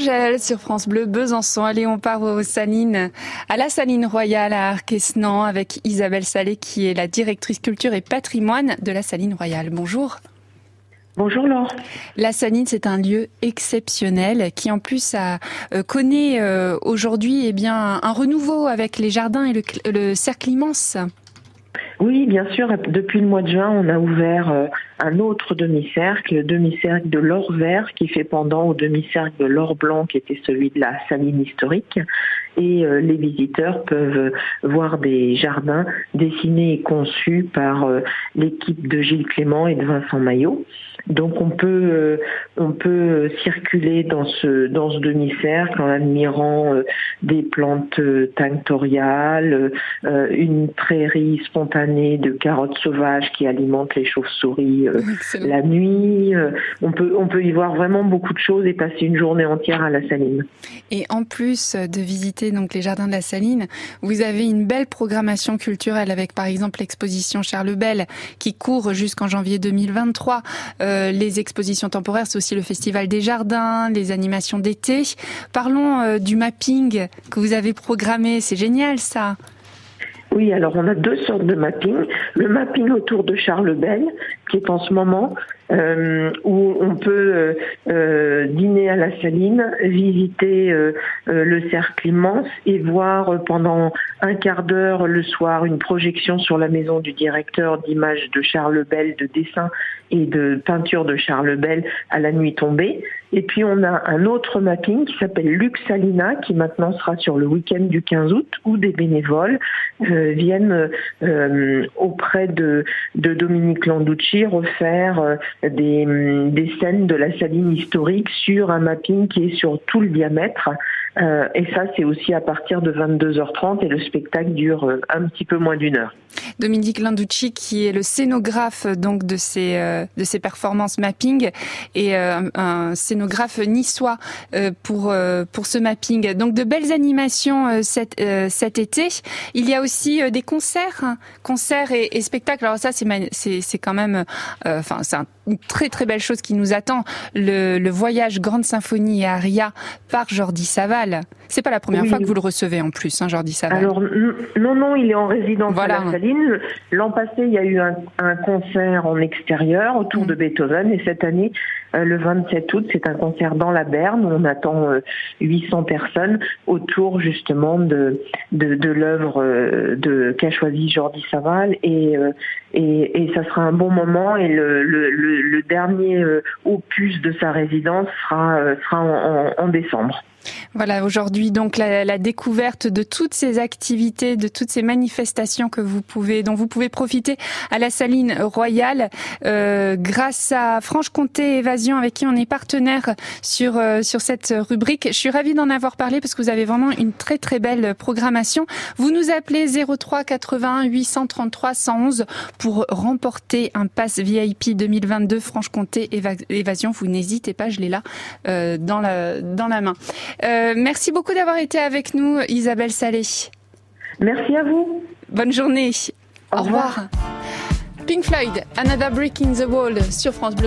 Angèle sur France Bleu Besançon. Allez, on part aux salines, à la saline royale à Arquesnan avec Isabelle Salé qui est la directrice culture et patrimoine de la saline royale. Bonjour. Bonjour Laure. La Saline, c'est un lieu exceptionnel qui en plus a, euh, connaît euh, aujourd'hui eh bien un renouveau avec les jardins et le, le cercle immense. Oui, bien sûr. Depuis le mois de juin, on a ouvert euh, un autre demi-cercle, le demi-cercle de l'or vert qui fait pendant au demi-cercle de l'or blanc qui était celui de la saline historique. Et euh, les visiteurs peuvent voir des jardins dessinés et conçus par euh, l'équipe de Gilles Clément et de Vincent Maillot. Donc on peut on peut circuler dans ce dans ce demi-cercle en admirant des plantes tinctoriales, une prairie spontanée de carottes sauvages qui alimentent les chauves-souris euh, la nuit. Euh, on peut, on peut y voir vraiment beaucoup de choses et passer une journée entière à la Saline. Et en plus de visiter donc les jardins de la Saline, vous avez une belle programmation culturelle avec par exemple l'exposition Charles Bell qui court jusqu'en janvier 2023. Euh, les expositions temporaires, c'est aussi le Festival des Jardins, les animations d'été. Parlons du mapping que vous avez programmé. C'est génial ça. Oui, alors on a deux sortes de mapping. Le mapping autour de Charles Bell, qui est en ce moment, euh, où on peut euh, euh, dîner à la saline, visiter le cercle immense et voir pendant un quart d'heure le soir une projection sur la maison du directeur d'images de Charles Bell, de dessins et de peinture de Charles Bell à la nuit tombée. Et puis on a un autre mapping qui s'appelle Luxalina, qui maintenant sera sur le week-end du 15 août, où des bénévoles viennent auprès de, de Dominique Landucci refaire des, des scènes de la saline historique sur un mapping qui est sur tout le diamètre. Euh, et ça, c'est aussi à partir de 22h30 et le spectacle dure euh, un petit peu moins d'une heure. Dominique Landucci, qui est le scénographe donc de ces euh, de ces performances mapping et un scénographe niçois pour pour ce mapping. Donc de belles animations cet cet été. Il y a aussi des concerts, hein. concerts et, et, spectacles. Alors ça, c'est c'est c'est quand même, enfin c'est une très très belle chose qui nous attend. Le, voyage grande symphonie et aria par Jordi Saval c'est pas la première fois que vous le recevez en plus, hein, Jordi Saval. Alors non, non, il est en résidence à la Saline. L'an passé, il y a eu un, concert en extérieur autour de mm. Beethoven, et cette année, euh, le 27 août, c'est un concert dans la Berne. Où on attend 800 euh, personnes autour justement de de, l'œuvre euh, de qu'a choisi Jordi Saval, et, et, et ça sera un bon moment. Et le, le, le, dernier opus de sa résidence sera sera en, en décembre. Voilà, aujourd'hui donc la, la, découverte de toutes ces activités, de toutes ces manifestations que vous pouvez, dont vous pouvez profiter à la Saline Royale, euh, grâce à Franche-Comté Évasion avec qui on est partenaire sur euh, sur cette rubrique. Je suis ravie d'en avoir parlé parce que vous avez vraiment une très très belle programmation. Vous nous appelez 03 81 833 111 pour remporter un pass VIP 2022 Franche-Comté Évasion. Vous n'hésitez pas, je l'ai là euh, dans la dans la main. Euh, merci beaucoup d'avoir été avec nous, Isabelle Salé. Merci à vous. Bonne journée. Au, revoir. Pink Floyd, Another Brick in the Wall sur France Bleu.